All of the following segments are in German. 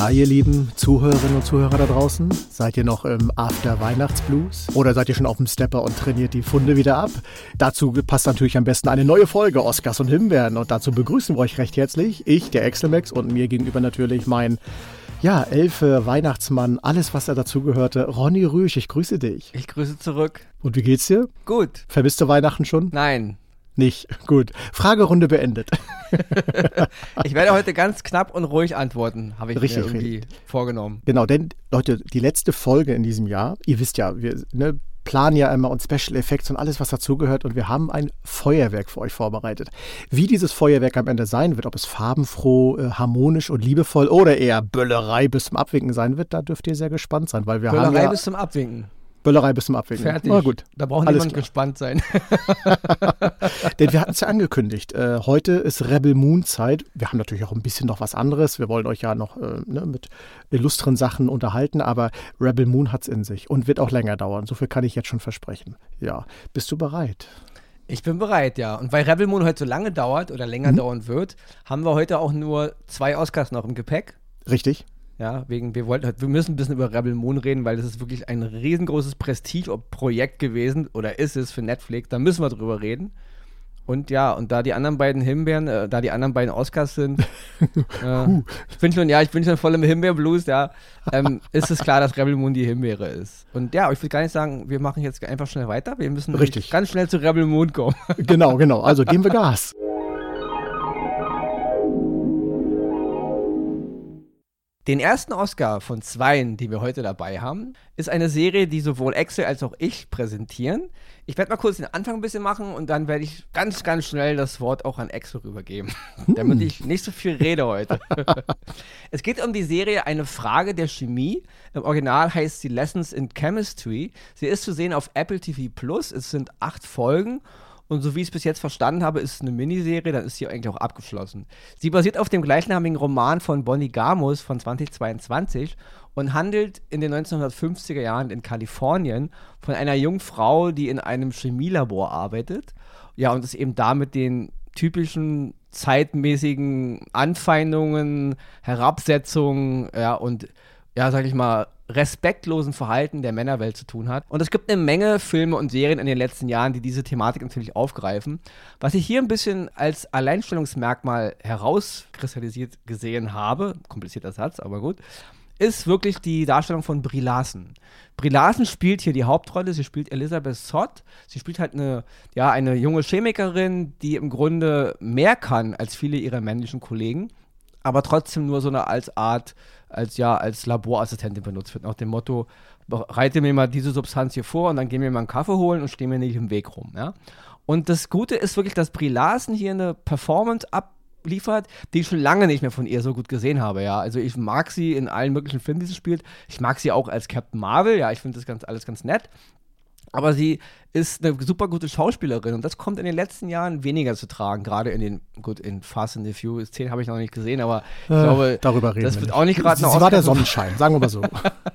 Na, ihr lieben Zuhörerinnen und Zuhörer da draußen, seid ihr noch im After-Weihnachtsblues? Oder seid ihr schon auf dem Stepper und trainiert die Funde wieder ab? Dazu passt natürlich am besten eine neue Folge Oscars und Himbeeren. Und dazu begrüßen wir euch recht herzlich. Ich, der Excelmax und mir gegenüber natürlich mein ja, Elfe, Weihnachtsmann, alles, was da dazugehörte. Ronny Rüsch, ich grüße dich. Ich grüße zurück. Und wie geht's dir? Gut. Vermisst du Weihnachten schon? Nein. Nicht. Gut. Fragerunde beendet. ich werde heute ganz knapp und ruhig antworten, habe ich Richtig, mir irgendwie richtig. vorgenommen. Genau, denn Leute, die letzte Folge in diesem Jahr, ihr wisst ja, wir ne, planen ja immer und Special Effects und alles, was dazugehört und wir haben ein Feuerwerk für euch vorbereitet. Wie dieses Feuerwerk am Ende sein wird, ob es farbenfroh, äh, harmonisch und liebevoll oder eher Böllerei bis zum Abwinken sein wird, da dürft ihr sehr gespannt sein, weil wir haben Böllerei ja bis zum Abwinken. Böllerei bis zum Abwinken. Fertig. Na gut. Da braucht Alles niemand klar. gespannt sein. Denn wir hatten es ja angekündigt. Äh, heute ist Rebel Moon Zeit. Wir haben natürlich auch ein bisschen noch was anderes. Wir wollen euch ja noch äh, ne, mit illustren Sachen unterhalten, aber Rebel Moon hat es in sich und wird auch länger dauern. So viel kann ich jetzt schon versprechen. Ja, bist du bereit? Ich bin bereit, ja. Und weil Rebel Moon heute so lange dauert oder länger Mhm. dauern wird, haben wir heute auch nur zwei Oscars noch im Gepäck. Richtig? Ja, wegen, wir wollten, wir müssen ein bisschen über Rebel Moon reden, weil das ist wirklich ein riesengroßes Prestige-Projekt gewesen oder ist es für Netflix. Da müssen wir drüber reden. Und ja, und da die anderen beiden Himbeeren, äh, da die anderen beiden Oscars sind, äh, ich bin schon, ja, ich bin schon voll im Himbeerblues, ja, ähm, ist es klar, dass Rebel Moon die Himbeere ist. Und ja, ich will gar nicht sagen, wir machen jetzt einfach schnell weiter. Wir müssen Richtig. ganz schnell zu Rebel Moon kommen. Genau, genau. Also geben wir Gas. Den ersten Oscar von zweien, die wir heute dabei haben, ist eine Serie, die sowohl Excel als auch ich präsentieren. Ich werde mal kurz den Anfang ein bisschen machen und dann werde ich ganz, ganz schnell das Wort auch an Excel rübergeben, damit ich nicht so viel rede heute. es geht um die Serie Eine Frage der Chemie. Im Original heißt sie Lessons in Chemistry. Sie ist zu sehen auf Apple TV Plus. Es sind acht Folgen und so wie ich es bis jetzt verstanden habe, ist es eine Miniserie, dann ist sie eigentlich auch abgeschlossen. Sie basiert auf dem gleichnamigen Roman von Bonnie Gamos von 2022 und handelt in den 1950er Jahren in Kalifornien von einer jungen Frau, die in einem Chemielabor arbeitet. Ja, und es eben da mit den typischen zeitmäßigen Anfeindungen, Herabsetzungen, ja, und ja, sag ich mal, respektlosen Verhalten der Männerwelt zu tun hat. Und es gibt eine Menge Filme und Serien in den letzten Jahren, die diese Thematik natürlich aufgreifen. Was ich hier ein bisschen als Alleinstellungsmerkmal herauskristallisiert gesehen habe, komplizierter Satz, aber gut, ist wirklich die Darstellung von Brie Larson. Brie Larson spielt hier die Hauptrolle, sie spielt Elisabeth Sott. Sie spielt halt eine, ja, eine junge Chemikerin, die im Grunde mehr kann als viele ihrer männlichen Kollegen, aber trotzdem nur so eine als Art, als ja, als Laborassistentin benutzt wird, nach dem Motto, bereite mir mal diese Substanz hier vor und dann gehen wir mal einen Kaffee holen und stehen mir nicht im Weg rum, ja. Und das Gute ist wirklich, dass Brie Larson hier eine Performance abliefert, die ich schon lange nicht mehr von ihr so gut gesehen habe, ja. Also ich mag sie in allen möglichen Filmen, die sie spielt. Ich mag sie auch als Captain Marvel, ja, ich finde das ganz, alles ganz nett. Aber sie ist eine super gute Schauspielerin und das kommt in den letzten Jahren weniger zu tragen. Gerade in den, gut, in Fast and the Furious 10 habe ich noch nicht gesehen, aber ich Äh, glaube, darüber reden das wir wird nicht. auch nicht gerade Sie, eine sie war der Sonnenschein, sagen wir mal so.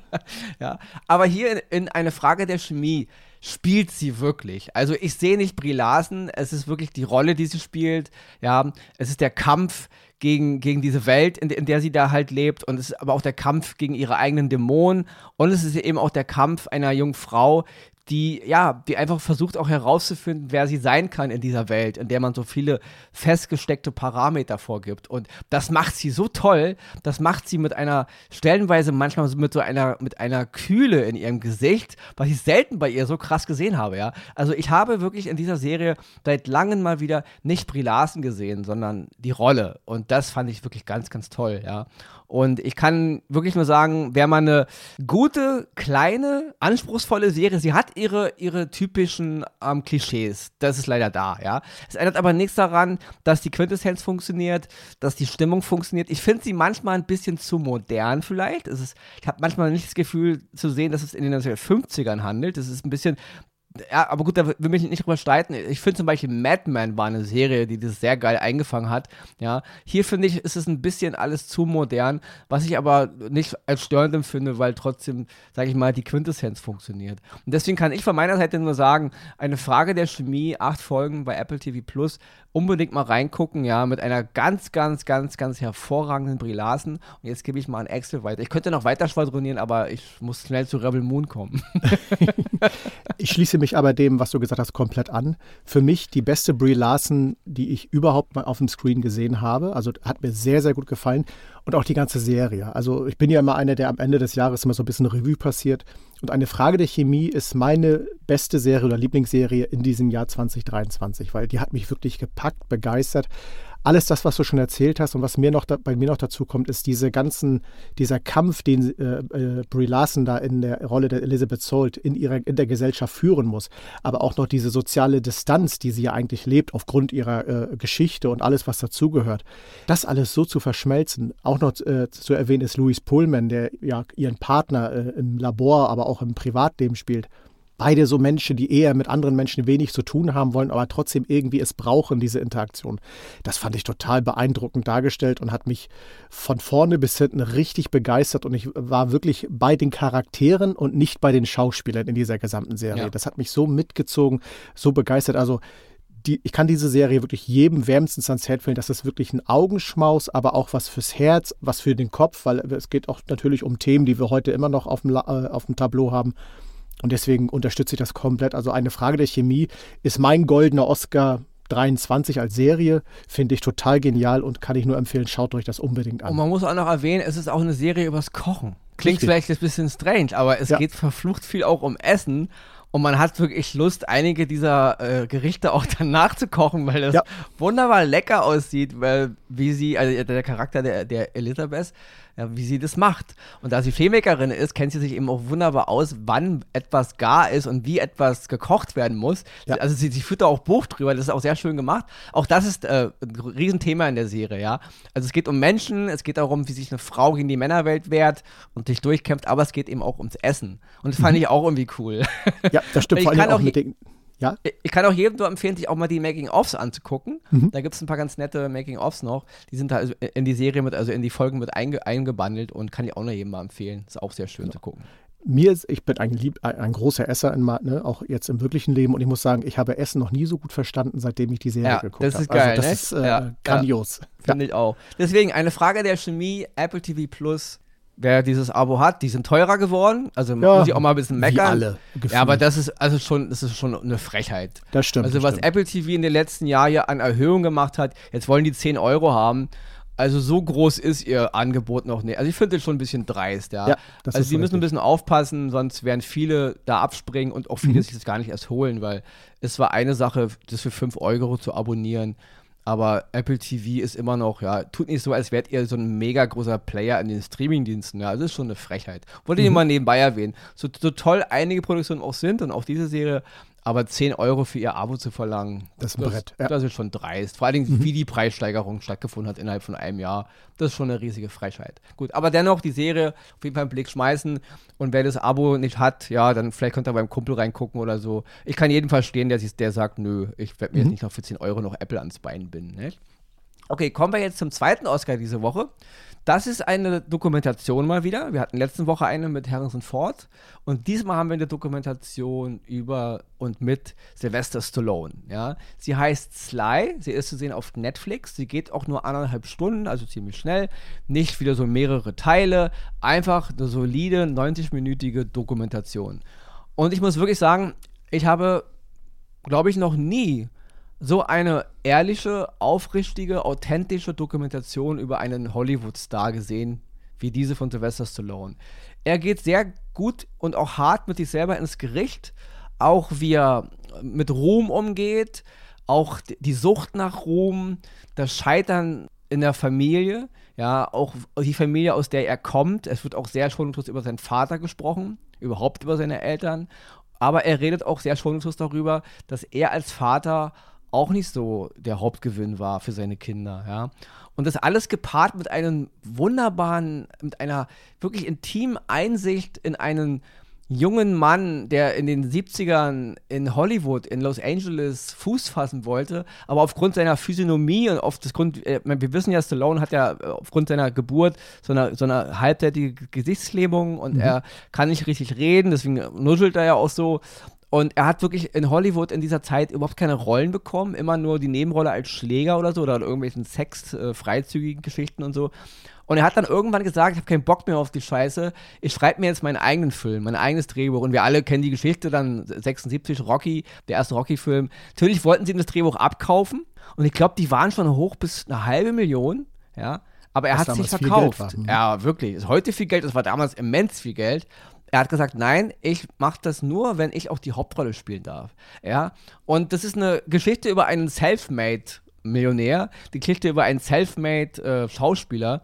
ja. Aber hier in, in eine Frage der Chemie spielt sie wirklich. Also ich sehe nicht Brie Larson, es ist wirklich die Rolle, die sie spielt. Ja, es ist der Kampf gegen, gegen diese Welt, in, in der sie da halt lebt. Und es ist aber auch der Kampf gegen ihre eigenen Dämonen. Und es ist eben auch der Kampf einer jungen Frau, die, ja, die einfach versucht auch herauszufinden, wer sie sein kann in dieser Welt, in der man so viele festgesteckte Parameter vorgibt. Und das macht sie so toll, das macht sie mit einer, stellenweise manchmal mit so einer, mit einer Kühle in ihrem Gesicht, was ich selten bei ihr so krass gesehen habe, ja. Also ich habe wirklich in dieser Serie seit langem mal wieder nicht Brie Larson gesehen, sondern die Rolle. Und das fand ich wirklich ganz, ganz toll, ja. Und ich kann wirklich nur sagen, wer mal eine gute, kleine, anspruchsvolle Serie, sie hat ihre, ihre typischen ähm, Klischees. Das ist leider da, ja. Es ändert aber nichts daran, dass die Quintessenz funktioniert, dass die Stimmung funktioniert. Ich finde sie manchmal ein bisschen zu modern vielleicht. Es ist, ich habe manchmal nicht das Gefühl zu sehen, dass es in den 1950ern handelt. Es ist ein bisschen ja, aber gut, da will mich nicht drüber streiten. Ich finde zum Beispiel Mad Men war eine Serie, die das sehr geil eingefangen hat. Ja, hier finde ich, ist es ein bisschen alles zu modern, was ich aber nicht als störend empfinde, weil trotzdem, sage ich mal, die Quintessenz funktioniert. Und deswegen kann ich von meiner Seite nur sagen, eine Frage der Chemie, acht Folgen bei Apple TV Plus, unbedingt mal reingucken, ja, mit einer ganz, ganz, ganz, ganz hervorragenden Brie Larson. Und jetzt gebe ich mal an Excel weiter. Ich könnte noch weiter schwadronieren, aber ich muss schnell zu Rebel Moon kommen. ich schließe mich aber dem, was du gesagt hast, komplett an. Für mich die beste Brie Larson, die ich überhaupt mal auf dem Screen gesehen habe. Also hat mir sehr, sehr gut gefallen. Und auch die ganze Serie. Also ich bin ja immer einer, der am Ende des Jahres immer so ein bisschen Revue passiert. Und eine Frage der Chemie ist meine beste Serie oder Lieblingsserie in diesem Jahr 2023, weil die hat mich wirklich gepackt, begeistert alles das, was du schon erzählt hast und was mir noch da, bei mir noch dazu kommt, ist diese ganzen, dieser Kampf, den äh, äh, Brie Larson da in der Rolle der Elizabeth Salt in ihrer in der Gesellschaft führen muss, aber auch noch diese soziale Distanz, die sie ja eigentlich lebt aufgrund ihrer äh, Geschichte und alles, was dazugehört. Das alles so zu verschmelzen, auch noch äh, zu erwähnen ist Louis Pullman, der ja ihren Partner äh, im Labor, aber auch im Privatleben spielt beide so Menschen, die eher mit anderen Menschen wenig zu tun haben wollen, aber trotzdem irgendwie es brauchen, diese Interaktion. Das fand ich total beeindruckend dargestellt und hat mich von vorne bis hinten richtig begeistert und ich war wirklich bei den Charakteren und nicht bei den Schauspielern in dieser gesamten Serie. Ja. Das hat mich so mitgezogen, so begeistert. Also die, ich kann diese Serie wirklich jedem wärmstens ans Herz fällen. Das ist wirklich ein Augenschmaus, aber auch was fürs Herz, was für den Kopf, weil es geht auch natürlich um Themen, die wir heute immer noch auf dem, äh, auf dem Tableau haben. Und deswegen unterstütze ich das komplett. Also eine Frage der Chemie ist mein goldener Oscar 23 als Serie, finde ich total genial und kann ich nur empfehlen, schaut euch das unbedingt an. Und man muss auch noch erwähnen, es ist auch eine Serie übers Kochen. Klingt Richtig. vielleicht ein bisschen strange, aber es ja. geht verflucht viel auch um Essen. Und man hat wirklich Lust, einige dieser äh, Gerichte auch dann nachzukochen, weil das ja. wunderbar lecker aussieht, weil wie sie, also der Charakter der, der Elisabeth, ja, wie sie das macht. Und da sie Filmmakerin ist, kennt sie sich eben auch wunderbar aus, wann etwas gar ist und wie etwas gekocht werden muss. Ja. Also sie, sie führt da auch Buch drüber, das ist auch sehr schön gemacht. Auch das ist äh, ein Riesenthema in der Serie, ja. Also es geht um Menschen, es geht darum, wie sich eine Frau gegen die Männerwelt wehrt und sich durchkämpft, aber es geht eben auch ums Essen. Und das fand mhm. ich auch irgendwie cool. Ja, das stimmt. vor allem auch, auch mit den ja? Ich kann auch jedem nur empfehlen, sich auch mal die Making-ofs anzugucken. Mhm. Da gibt es ein paar ganz nette Making-ofs noch. Die sind da also in die Serie mit, also in die Folgen mit einge eingebandelt und kann ich auch noch jedem mal empfehlen. Ist auch sehr schön genau. zu gucken. Mir ist, ich bin ein, lieb, ein großer Esser, in, ne, auch jetzt im wirklichen Leben und ich muss sagen, ich habe Essen noch nie so gut verstanden, seitdem ich die Serie ja, geguckt habe. Das ist hab. geil, also, das ne? ist äh, ja, grandios. Ja, Finde ich auch. Deswegen eine Frage der Chemie, Apple TV Plus wer dieses Abo hat, die sind teurer geworden. Also ja, muss ich auch mal ein bisschen meckern. Wie alle. Gefühlt. Ja, aber das ist also schon, das ist schon eine Frechheit. Das stimmt. Also das was stimmt. Apple TV in den letzten Jahren ja an Erhöhung gemacht hat, jetzt wollen die 10 Euro haben. Also so groß ist ihr Angebot noch nicht. Also ich finde das schon ein bisschen dreist, ja. ja also sie müssen richtig. ein bisschen aufpassen, sonst werden viele da abspringen und auch viele mhm. sich das gar nicht erst holen, weil es war eine Sache, das für 5 Euro zu abonnieren. Aber Apple TV ist immer noch, ja, tut nicht so, als wärt ihr so ein mega großer Player in den Streamingdiensten. Ja, das ist schon eine Frechheit. Wollte ich mhm. mal nebenbei erwähnen. So, so toll einige Produktionen auch sind und auch diese Serie, aber 10 Euro für ihr Abo zu verlangen, das ist ein Brett. Ja. Das ist schon dreist. Vor allen Dingen, mhm. wie die Preissteigerung stattgefunden hat innerhalb von einem Jahr. Das ist schon eine riesige Frechheit. Gut, aber dennoch die Serie auf jeden Fall einen Blick schmeißen. Und wer das Abo nicht hat, ja, dann vielleicht könnt ihr beim Kumpel reingucken oder so. Ich kann jeden verstehen, der, der sagt, nö, ich werde mir mhm. jetzt nicht noch für 10 Euro noch Apple ans Bein binden. Ne? Okay, kommen wir jetzt zum zweiten Oscar diese Woche. Das ist eine Dokumentation mal wieder. Wir hatten letzte Woche eine mit Harrison Ford und diesmal haben wir eine Dokumentation über und mit Sylvester Stallone. Ja? Sie heißt Sly, sie ist zu sehen auf Netflix. Sie geht auch nur anderthalb Stunden, also ziemlich schnell. Nicht wieder so mehrere Teile, einfach eine solide 90-minütige Dokumentation. Und ich muss wirklich sagen, ich habe, glaube ich, noch nie so eine ehrliche, aufrichtige, authentische Dokumentation über einen Hollywood-Star gesehen, wie diese von Sylvester Stallone. Er geht sehr gut und auch hart mit sich selber ins Gericht, auch wie er mit Ruhm umgeht, auch die Sucht nach Ruhm, das Scheitern in der Familie, ja, auch die Familie, aus der er kommt. Es wird auch sehr schonungslos über seinen Vater gesprochen, überhaupt über seine Eltern. Aber er redet auch sehr schonungslos darüber, dass er als Vater auch nicht so der Hauptgewinn war für seine Kinder, ja. Und das alles gepaart mit einem wunderbaren, mit einer wirklich intimen Einsicht in einen jungen Mann, der in den 70ern in Hollywood, in Los Angeles Fuß fassen wollte, aber aufgrund seiner Physiognomie und auf das Grund, äh, wir wissen ja, Stallone hat ja äh, aufgrund seiner Geburt so eine, so eine halbseitige Gesichtslähmung und mhm. er kann nicht richtig reden, deswegen nuschelt er ja auch so. Und er hat wirklich in Hollywood in dieser Zeit überhaupt keine Rollen bekommen, immer nur die Nebenrolle als Schläger oder so oder in irgendwelchen Sex-freizügigen äh, Geschichten und so. Und er hat dann irgendwann gesagt, ich habe keinen Bock mehr auf die Scheiße, ich schreibe mir jetzt meinen eigenen Film, mein eigenes Drehbuch. Und wir alle kennen die Geschichte dann, 76, Rocky, der erste Rocky-Film. Natürlich wollten sie ihm das Drehbuch abkaufen. Und ich glaube, die waren schon hoch bis eine halbe Million, ja. Aber er Was hat sich verkauft. War, hm. Ja, wirklich. Ist heute viel Geld, das war damals immens viel Geld. Er hat gesagt, nein, ich mache das nur, wenn ich auch die Hauptrolle spielen darf. Ja, und das ist eine Geschichte über einen Selfmade Millionär, die Geschichte über einen Selfmade äh.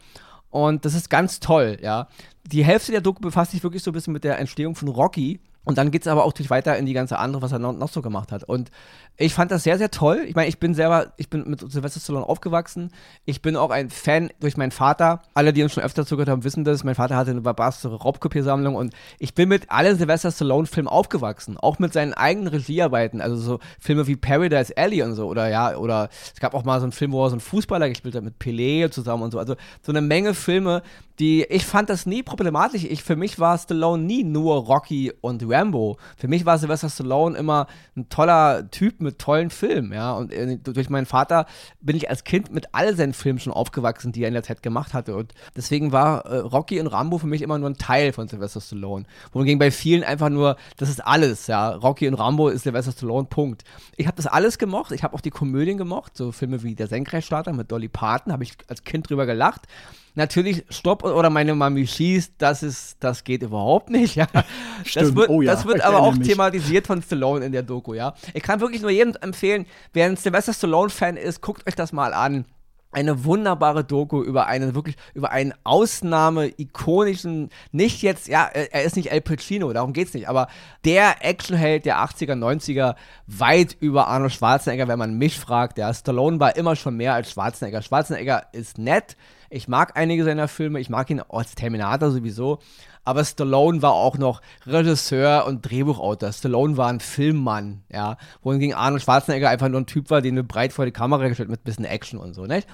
Und das ist ganz toll, ja. Die Hälfte der Doku befasst sich wirklich so ein bisschen mit der Entstehung von Rocky. Und dann geht es aber auch natürlich weiter in die ganze andere, was er noch, noch so gemacht hat. Und ich fand das sehr, sehr toll. Ich meine, ich bin selber, ich bin mit Sylvester Stallone aufgewachsen. Ich bin auch ein Fan durch meinen Vater. Alle, die uns schon öfter zugehört haben, wissen das. Mein Vater hatte eine barbarische Raubkopiersammlung und ich bin mit allen Sylvester Stallone-Filmen aufgewachsen. Auch mit seinen eigenen Regiearbeiten. Also so Filme wie Paradise Alley und so. Oder ja, oder es gab auch mal so einen Film, wo er so einen Fußballer gespielt hat mit Pelé zusammen und so. Also so eine Menge Filme, die, ich fand das nie problematisch. Ich, für mich war Stallone nie nur Rocky und Rambo. Für mich war Sylvester Stallone immer ein toller Typ mit tollen Filmen, ja. Und äh, durch meinen Vater bin ich als Kind mit all seinen Filmen schon aufgewachsen, die er in der Zeit gemacht hatte. Und deswegen war äh, Rocky und Rambo für mich immer nur ein Teil von Sylvester Stallone. Wohingegen bei vielen einfach nur, das ist alles, ja. Rocky und Rambo ist Sylvester Stallone, Punkt. Ich habe das alles gemocht. Ich habe auch die Komödien gemocht, so Filme wie Der Senkrechtstarter mit Dolly Parton, habe ich als Kind drüber gelacht. Natürlich, Stopp oder meine Mami schießt, das ist, das geht überhaupt nicht, ja. Stimmt. Das wird, oh ja, das wird aber auch mich. thematisiert von Stallone in der Doku, ja. Ich kann wirklich nur jedem empfehlen, wer ein Sylvester Stallone-Fan ist, guckt euch das mal an eine wunderbare Doku über einen wirklich über einen Ausnahme ikonischen nicht jetzt ja er ist nicht El Pacino darum geht's nicht aber der Actionheld der 80er 90er weit über Arnold Schwarzenegger wenn man mich fragt der Stallone war immer schon mehr als Schwarzenegger Schwarzenegger ist nett ich mag einige seiner Filme, ich mag ihn als Terminator sowieso, aber Stallone war auch noch Regisseur und Drehbuchautor. Stallone war ein Filmmann, ja, wohingegen Arnold Schwarzenegger einfach nur ein Typ war, den du breit vor die Kamera gestellt mit ein bisschen Action und so, nicht?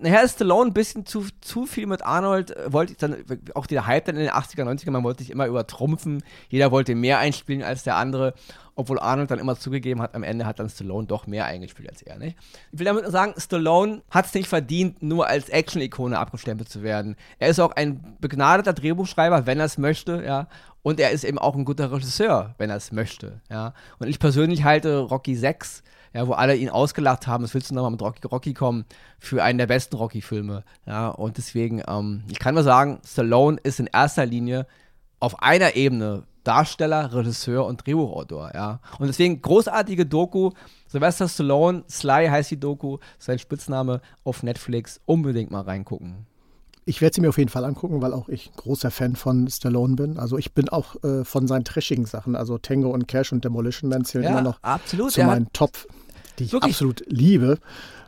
Nachher ist Stallone ein bisschen zu, zu viel mit Arnold, äh, wollte ich dann, auch der Hype dann in den 80er, 90er, man wollte sich immer übertrumpfen, jeder wollte mehr einspielen als der andere obwohl Arnold dann immer zugegeben hat, am Ende hat dann Stallone doch mehr eingespielt als er. Nicht? Ich will damit nur sagen, Stallone hat es nicht verdient, nur als Action-Ikone abgestempelt zu werden. Er ist auch ein begnadeter Drehbuchschreiber, wenn er es möchte, ja. Und er ist eben auch ein guter Regisseur, wenn er es möchte, ja. Und ich persönlich halte Rocky 6 ja, wo alle ihn ausgelacht haben, was willst du nochmal mit Rocky, Rocky kommen, für einen der besten Rocky-Filme. Ja, und deswegen, ähm, ich kann nur sagen, Stallone ist in erster Linie auf einer Ebene Darsteller, Regisseur und Drehbuchautor, ja. Und deswegen großartige Doku. Sylvester Stallone, Sly heißt die Doku, sein Spitzname auf Netflix. Unbedingt mal reingucken. Ich werde sie mir auf jeden Fall angucken, weil auch ich großer Fan von Stallone bin. Also ich bin auch äh, von seinen trashigen Sachen, also Tango und Cash und Demolition Man zählen ja, immer noch absolut, zu meinen Top, die ich absolut liebe.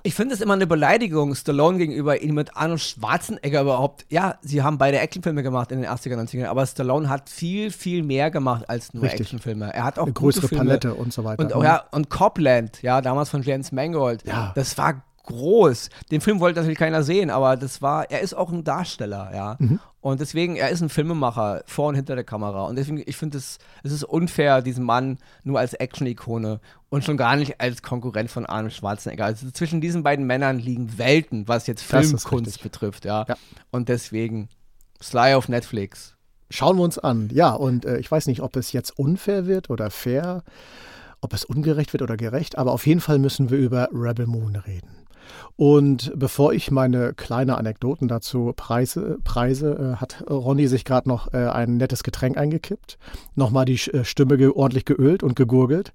Ich finde es immer eine Beleidigung, Stallone gegenüber ihn mit Arnold Schwarzenegger überhaupt. Ja, sie haben beide Actionfilme gemacht in den 80er, 90er, aber Stallone hat viel, viel mehr gemacht als nur Richtig. Actionfilme. Er hat auch eine größere Filme. Palette und so weiter. Und, oh, ja, und Copland, ja, damals von James Mangold. Ja. Das war groß. Den Film wollte natürlich keiner sehen, aber das war, er ist auch ein Darsteller, ja. Mhm. Und deswegen, er ist ein Filmemacher vor und hinter der Kamera. Und deswegen, ich finde es, es ist unfair, diesen Mann nur als Action-Ikone und schon gar nicht als Konkurrent von Arnold Schwarzenegger. Also zwischen diesen beiden Männern liegen Welten, was jetzt Filmkunst betrifft, ja? ja. Und deswegen, Sly auf Netflix. Schauen wir uns an. Ja, und äh, ich weiß nicht, ob es jetzt unfair wird oder fair, ob es ungerecht wird oder gerecht, aber auf jeden Fall müssen wir über Rebel Moon reden. Und bevor ich meine kleine Anekdoten dazu preise, preise äh, hat Ronny sich gerade noch äh, ein nettes Getränk eingekippt, nochmal die äh, Stimme ge ordentlich geölt und gegurgelt.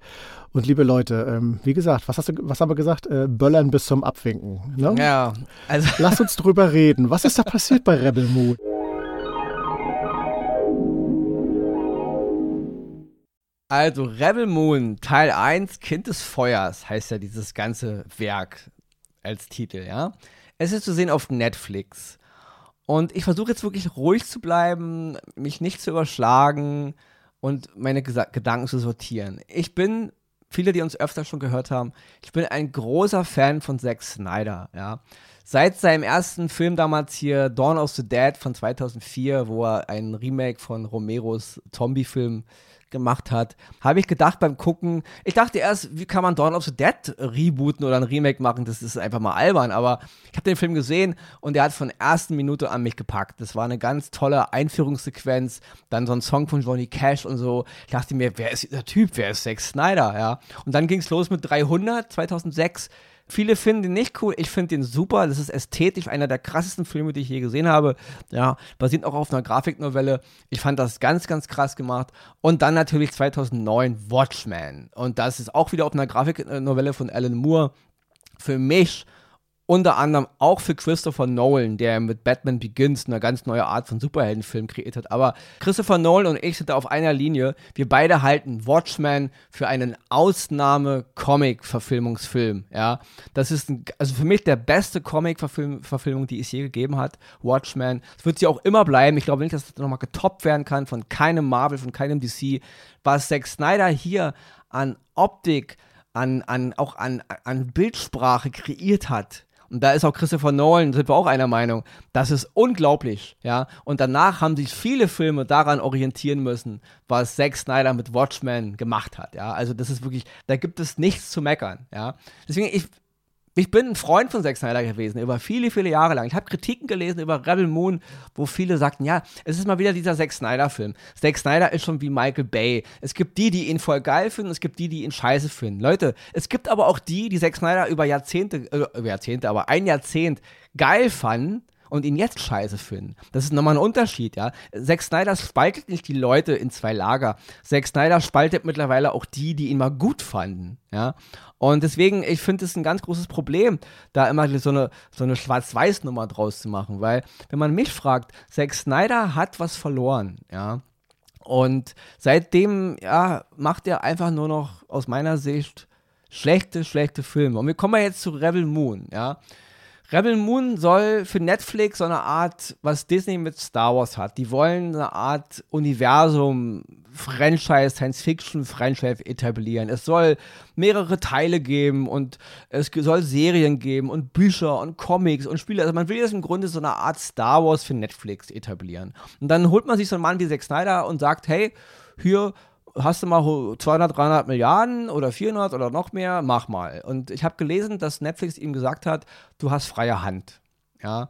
Und liebe Leute, ähm, wie gesagt, was hast du, was haben wir gesagt? Äh, Böllern bis zum Abwinken. Ne? Ja, also. Lass uns drüber reden. Was ist da passiert bei Rebel Moon? Also Rebel Moon Teil 1, Kind des Feuers heißt ja dieses ganze Werk als Titel, ja. Es ist zu sehen auf Netflix. Und ich versuche jetzt wirklich ruhig zu bleiben, mich nicht zu überschlagen und meine Gesa Gedanken zu sortieren. Ich bin, viele, die uns öfter schon gehört haben, ich bin ein großer Fan von Zack Snyder, ja. Seit seinem ersten Film damals hier, Dawn of the Dead von 2004, wo er ein Remake von Romeros Zombie-Film gemacht hat, habe ich gedacht beim Gucken, ich dachte erst, wie kann man Dawn of the Dead rebooten oder ein Remake machen, das ist einfach mal albern, aber ich habe den Film gesehen und der hat von ersten Minute an mich gepackt. Das war eine ganz tolle Einführungssequenz, dann so ein Song von Johnny Cash und so. Ich dachte mir, wer ist dieser Typ, wer ist Zack Snyder, ja? Und dann ging es los mit 300, 2006 Viele finden ihn nicht cool, ich finde ihn super. Das ist ästhetisch einer der krassesten Filme, die ich je gesehen habe. Ja, basiert auch auf einer Grafiknovelle. Ich fand das ganz, ganz krass gemacht. Und dann natürlich 2009 Watchmen. Und das ist auch wieder auf einer Grafiknovelle von Alan Moore. Für mich unter anderem auch für Christopher Nolan, der mit Batman Begins eine ganz neue Art von Superheldenfilm kreiert hat. Aber Christopher Nolan und ich sind da auf einer Linie. Wir beide halten Watchmen für einen Ausnahme-Comic-Verfilmungsfilm. Ja, das ist ein, also für mich der beste Comic-Verfilmung, die es je gegeben hat. Watchmen. Es wird sie auch immer bleiben. Ich glaube nicht, dass das nochmal getoppt werden kann von keinem Marvel, von keinem DC. Was Zack Snyder hier an Optik, an, an, auch an, an Bildsprache kreiert hat, und da ist auch Christopher Nolan, sind wir auch einer Meinung. Das ist unglaublich, ja. Und danach haben sich viele Filme daran orientieren müssen, was Zack Snyder mit Watchmen gemacht hat, ja. Also das ist wirklich, da gibt es nichts zu meckern, ja. Deswegen, ich, ich bin ein Freund von Zack Snyder gewesen, über viele, viele Jahre lang. Ich habe Kritiken gelesen über Rebel Moon, wo viele sagten, ja, es ist mal wieder dieser Zack Snyder-Film. Zack Snyder ist schon wie Michael Bay. Es gibt die, die ihn voll geil finden, es gibt die, die ihn scheiße finden. Leute, es gibt aber auch die, die Zack Snyder über Jahrzehnte, äh, über Jahrzehnte, aber ein Jahrzehnt geil fanden und ihn jetzt scheiße finden. Das ist nochmal ein Unterschied, ja. Zack Snyder spaltet nicht die Leute in zwei Lager. Zack Snyder spaltet mittlerweile auch die, die ihn mal gut fanden, ja. Und deswegen, ich finde es ein ganz großes Problem, da immer so eine, so eine Schwarz-Weiß-Nummer draus zu machen, weil, wenn man mich fragt, Zack Snyder hat was verloren, ja. Und seitdem, ja, macht er einfach nur noch aus meiner Sicht schlechte, schlechte Filme. Und wir kommen jetzt zu Rebel Moon, ja. Rebel Moon soll für Netflix so eine Art, was Disney mit Star Wars hat. Die wollen eine Art Universum, Franchise, Science-Fiction-Franchise etablieren. Es soll mehrere Teile geben und es soll Serien geben und Bücher und Comics und Spiele. Also man will jetzt im Grunde so eine Art Star Wars für Netflix etablieren. Und dann holt man sich so einen Mann wie Zack Snyder und sagt, hey, hier hast du mal 200, 300 Milliarden oder 400 oder noch mehr, mach mal. Und ich habe gelesen, dass Netflix ihm gesagt hat, du hast freie Hand. Ja.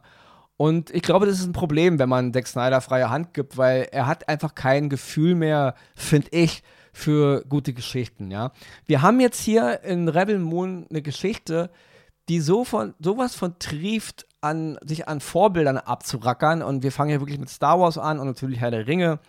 Und ich glaube, das ist ein Problem, wenn man Zack Snyder freie Hand gibt, weil er hat einfach kein Gefühl mehr, finde ich, für gute Geschichten, ja. Wir haben jetzt hier in Rebel Moon eine Geschichte, die so von sowas von trieft an sich an Vorbildern abzurackern und wir fangen ja wirklich mit Star Wars an und natürlich Herr der Ringe,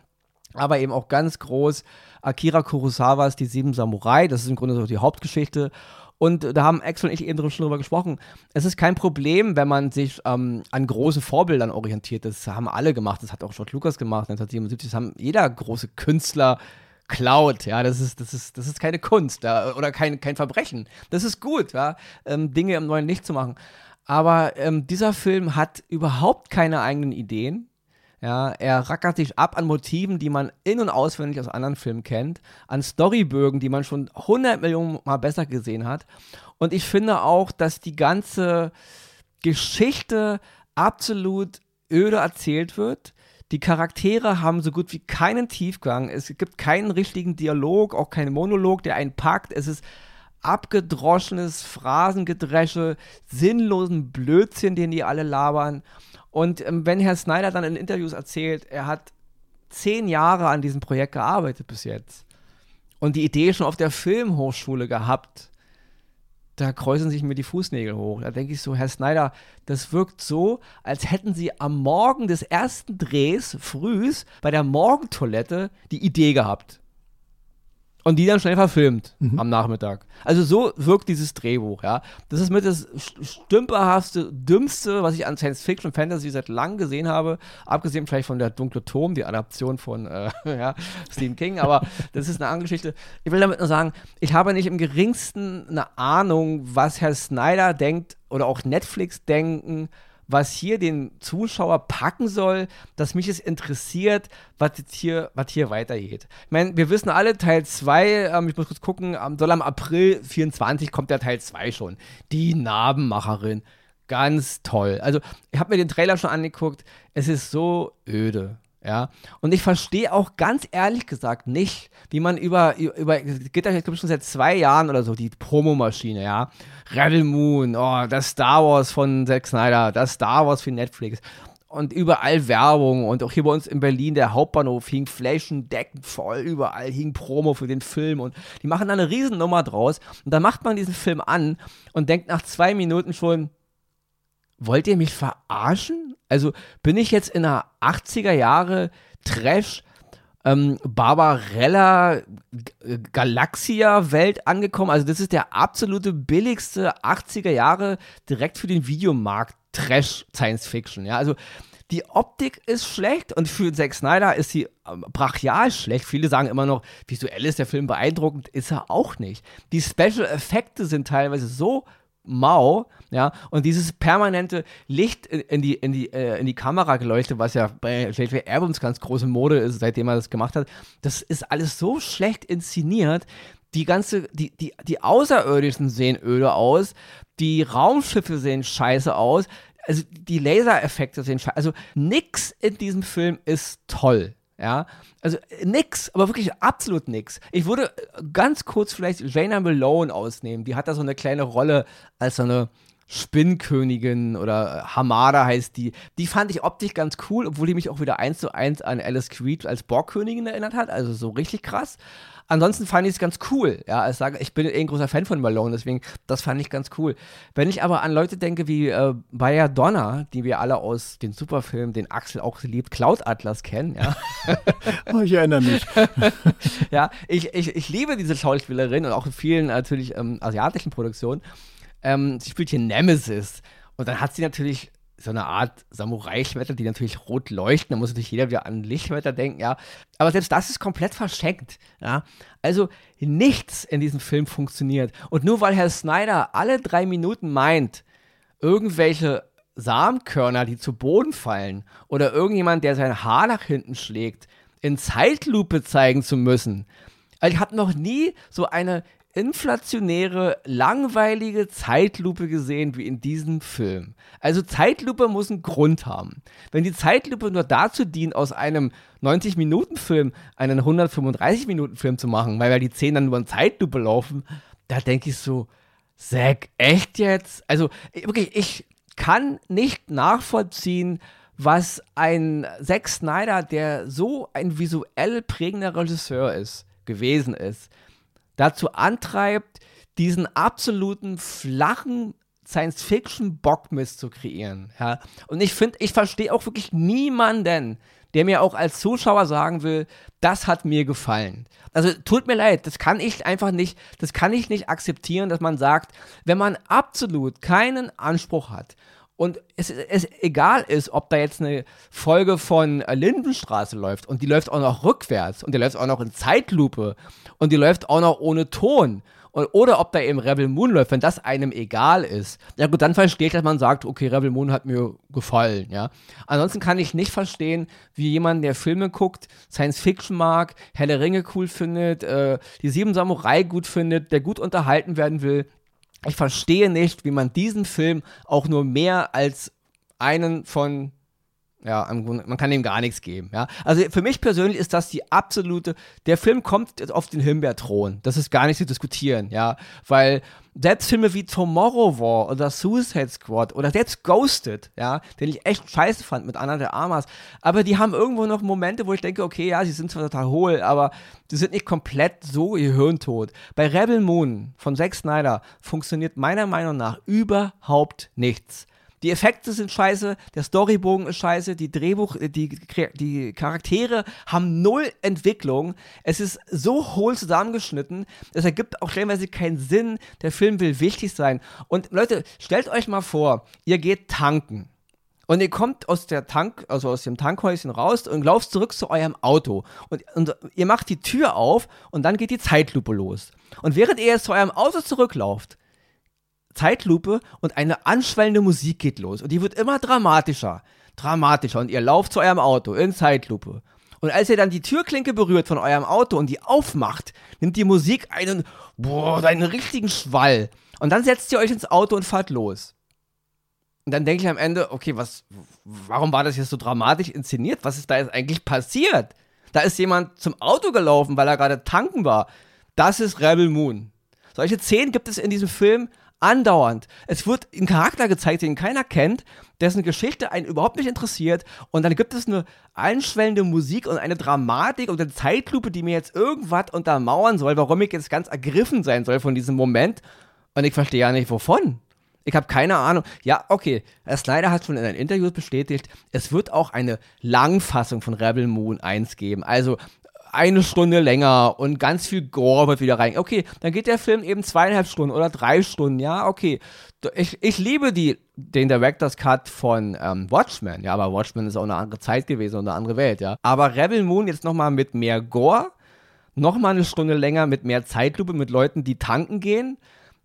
aber eben auch ganz groß Akira Kurosawas Die Sieben Samurai, das ist im Grunde so die Hauptgeschichte. Und da haben Axel und ich eben schon drüber gesprochen. Es ist kein Problem, wenn man sich ähm, an große Vorbildern orientiert. Das haben alle gemacht. Das hat auch George Lucas gemacht 1977. Das haben jeder große Künstler klaut. Ja, das ist, das ist, das ist keine Kunst ja, oder kein, kein Verbrechen. Das ist gut, ja, ähm, Dinge im neuen Licht zu machen. Aber ähm, dieser Film hat überhaupt keine eigenen Ideen. Ja, er rackert sich ab an Motiven, die man in- und auswendig aus anderen Filmen kennt, an Storybögen, die man schon 100 Millionen Mal besser gesehen hat. Und ich finde auch, dass die ganze Geschichte absolut öde erzählt wird. Die Charaktere haben so gut wie keinen Tiefgang. Es gibt keinen richtigen Dialog, auch keinen Monolog, der einen packt. Es ist abgedroschenes Phrasengedresche, sinnlosen Blödsinn, den die alle labern. Und ähm, wenn Herr Snyder dann in Interviews erzählt, er hat zehn Jahre an diesem Projekt gearbeitet bis jetzt und die Idee schon auf der Filmhochschule gehabt, da kreuzen sich mir die Fußnägel hoch. Da denke ich so, Herr Snyder, das wirkt so, als hätten Sie am Morgen des ersten Drehs frühs bei der Morgentoilette die Idee gehabt. Und die dann schnell verfilmt mhm. am Nachmittag. Also so wirkt dieses Drehbuch, ja. Das ist mit das stümperhaftste, dümmste, was ich an Science Fiction Fantasy seit langem gesehen habe. Abgesehen vielleicht von der Dunkle Turm, die Adaption von äh, ja, Stephen King, aber das ist eine andere Geschichte. Ich will damit nur sagen, ich habe nicht im geringsten eine Ahnung, was Herr Snyder denkt oder auch Netflix denken was hier den Zuschauer packen soll, dass mich es interessiert, was hier, was hier weitergeht. Ich meine, wir wissen alle, Teil 2, ähm, ich muss kurz gucken, soll am April 24 kommt der Teil 2 schon. Die Narbenmacherin. Ganz toll. Also, ich habe mir den Trailer schon angeguckt. Es ist so öde. Ja, und ich verstehe auch ganz ehrlich gesagt nicht, wie man über, über geht das jetzt schon seit zwei Jahren oder so, die Promomaschine, ja. Rebel Moon, oh, das Star Wars von Zack Snyder, das Star Wars für Netflix. Und überall Werbung und auch hier bei uns in Berlin, der Hauptbahnhof hing flächendeckend voll, überall hing Promo für den Film und die machen da eine Riesennummer draus. Und dann macht man diesen Film an und denkt nach zwei Minuten schon, wollt ihr mich verarschen? Also bin ich jetzt in einer 80er Jahre Trash ähm, Barbarella Galaxia Welt angekommen. Also das ist der absolute billigste 80er Jahre direkt für den Videomarkt Trash Science Fiction. Ja, also die Optik ist schlecht und für Zack Snyder ist sie ähm, brachial schlecht. Viele sagen immer noch, visuell ist der Film beeindruckend, ist er auch nicht. Die Special Effekte sind teilweise so mau, ja, und dieses permanente Licht in die, in die, äh, in die Kamera geleuchtet, was ja bei J.J. Abrams ganz große Mode ist, seitdem er das gemacht hat, das ist alles so schlecht inszeniert, die ganze, die, die, die Außerirdischen sehen öde aus, die Raumschiffe sehen scheiße aus, also die Lasereffekte sehen scheiße, also nix in diesem Film ist toll, ja, also nix, aber wirklich absolut nix. Ich würde ganz kurz vielleicht Jaina Malone ausnehmen. Die hat da so eine kleine Rolle als so eine Spinnkönigin oder Hamada heißt die. Die fand ich optisch ganz cool, obwohl die mich auch wieder eins zu eins an Alice Creed als Borgkönigin erinnert hat. Also so richtig krass. Ansonsten fand ich es ganz cool. Ja, ich sage, ich bin eh ein großer Fan von Malone, deswegen, das fand ich ganz cool. Wenn ich aber an Leute denke wie äh, Bayer Donner, die wir alle aus den Superfilmen, den Axel auch liebt, Cloud Atlas kennen, ja. oh, ich erinnere mich. ja, ich, ich, ich liebe diese Schauspielerin und auch in vielen natürlich ähm, asiatischen Produktionen. Ähm, sie spielt hier Nemesis. Und dann hat sie natürlich so eine Art Samurai-Schwerter, die natürlich rot leuchten. Da muss natürlich jeder wieder an Lichtschwerter denken, ja. Aber selbst das ist komplett verschenkt, ja. Also nichts in diesem Film funktioniert. Und nur weil Herr Snyder alle drei Minuten meint, irgendwelche Samenkörner, die zu Boden fallen, oder irgendjemand, der sein Haar nach hinten schlägt, in Zeitlupe zeigen zu müssen. Also ich habe noch nie so eine inflationäre, langweilige Zeitlupe gesehen wie in diesem Film. Also Zeitlupe muss einen Grund haben. Wenn die Zeitlupe nur dazu dient, aus einem 90-Minuten-Film einen 135-Minuten-Film zu machen, weil die Szenen dann nur in Zeitlupe laufen, da denke ich so, Zack, echt jetzt? Also wirklich, ich kann nicht nachvollziehen, was ein Zack Snyder, der so ein visuell prägender Regisseur ist, gewesen ist, dazu antreibt, diesen absoluten flachen Science-Fiction-Bockmist zu kreieren. Ja? Und ich finde, ich verstehe auch wirklich niemanden, der mir auch als Zuschauer sagen will, das hat mir gefallen. Also tut mir leid, das kann ich einfach nicht, das kann ich nicht akzeptieren, dass man sagt, wenn man absolut keinen Anspruch hat und es, es egal ist, ob da jetzt eine Folge von Lindenstraße läuft und die läuft auch noch rückwärts und die läuft auch noch in Zeitlupe und die läuft auch noch ohne Ton oder ob da eben Rebel Moon läuft, wenn das einem egal ist, ja gut, dann verstehe ich, dass man sagt, okay, Rebel Moon hat mir gefallen, ja. Ansonsten kann ich nicht verstehen, wie jemand, der Filme guckt, Science Fiction mag, Helle Ringe cool findet, äh, die Sieben Samurai gut findet, der gut unterhalten werden will, ich verstehe nicht, wie man diesen Film auch nur mehr als einen von ja, man kann ihm gar nichts geben. Ja. Also für mich persönlich ist das die absolute. Der Film kommt auf den Himbeerthron. Das ist gar nicht zu diskutieren, ja. Weil selbst Filme wie Tomorrow War oder Suicide Squad oder selbst Ghosted, ja, den ich echt scheiße fand mit Anna de Armas, aber die haben irgendwo noch Momente, wo ich denke, okay, ja, sie sind zwar total hohl, aber sie sind nicht komplett so gehirntot. Bei Rebel Moon von Zack Snyder funktioniert meiner Meinung nach überhaupt nichts. Die Effekte sind scheiße, der Storybogen ist scheiße, die Drehbuch, äh, die, die Charaktere haben null Entwicklung. Es ist so hohl zusammengeschnitten, es ergibt auch stellenweise keinen Sinn. Der Film will wichtig sein. Und Leute, stellt euch mal vor, ihr geht tanken. Und ihr kommt aus der Tank, also aus dem Tankhäuschen raus und lauft zurück zu eurem Auto. Und, und ihr macht die Tür auf und dann geht die Zeitlupe los. Und während ihr jetzt zu eurem Auto zurücklauft, Zeitlupe und eine anschwellende Musik geht los. Und die wird immer dramatischer, dramatischer. Und ihr lauft zu eurem Auto in Zeitlupe. Und als ihr dann die Türklinke berührt von eurem Auto und die aufmacht, nimmt die Musik einen, boah, einen richtigen Schwall. Und dann setzt ihr euch ins Auto und fahrt los. Und dann denke ich am Ende, okay, was, warum war das jetzt so dramatisch inszeniert? Was ist da jetzt eigentlich passiert? Da ist jemand zum Auto gelaufen, weil er gerade tanken war. Das ist Rebel Moon. Solche Szenen gibt es in diesem Film andauernd. Es wird ein Charakter gezeigt, den keiner kennt, dessen Geschichte einen überhaupt nicht interessiert. Und dann gibt es eine einschwellende Musik und eine Dramatik und eine Zeitlupe, die mir jetzt irgendwas untermauern soll, warum ich jetzt ganz ergriffen sein soll von diesem Moment. Und ich verstehe ja nicht, wovon. Ich habe keine Ahnung. Ja, okay. Snyder hat schon in einem Interview bestätigt, es wird auch eine Langfassung von Rebel Moon 1 geben. Also eine Stunde länger und ganz viel Gore wird wieder rein. Okay, dann geht der Film eben zweieinhalb Stunden oder drei Stunden. Ja, okay. Ich, ich liebe die, den Director's Cut von ähm, Watchmen. Ja, aber Watchmen ist auch eine andere Zeit gewesen und eine andere Welt. Ja, aber Rebel Moon jetzt nochmal mit mehr Gore, nochmal eine Stunde länger mit mehr Zeitlupe, mit Leuten, die tanken gehen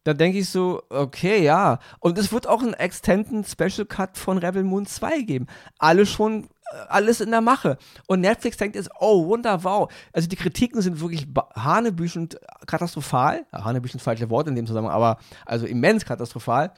da denke ich so, okay, ja. Und es wird auch einen Extended Special Cut von Rebel Moon 2 geben. Alles schon, alles in der Mache. Und Netflix denkt jetzt, oh, wunder, wow. Also die Kritiken sind wirklich hanebüchend katastrophal. Ja, hanebüchend falsche Wort in dem Zusammenhang, aber also immens katastrophal.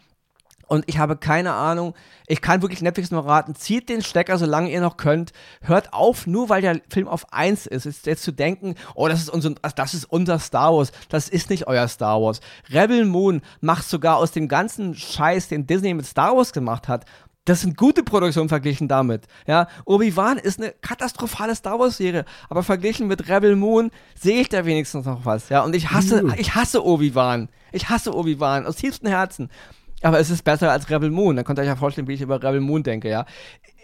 Und ich habe keine Ahnung. Ich kann wirklich Netflix nur raten. Zieht den Stecker, solange ihr noch könnt. Hört auf, nur weil der Film auf 1 ist. Jetzt, jetzt zu denken, oh, das ist, unser, das ist unser Star Wars. Das ist nicht euer Star Wars. Rebel Moon macht sogar aus dem ganzen Scheiß, den Disney mit Star Wars gemacht hat, das sind gute Produktionen verglichen damit. Ja, Obi-Wan ist eine katastrophale Star Wars-Serie, aber verglichen mit Rebel Moon sehe ich da wenigstens noch was. Ja, und ich hasse, ich hasse Obi-Wan. Ich hasse Obi-Wan aus tiefstem Herzen. Aber es ist besser als Rebel Moon. Dann könnt ihr euch ja vorstellen, wie ich über Rebel Moon denke, ja.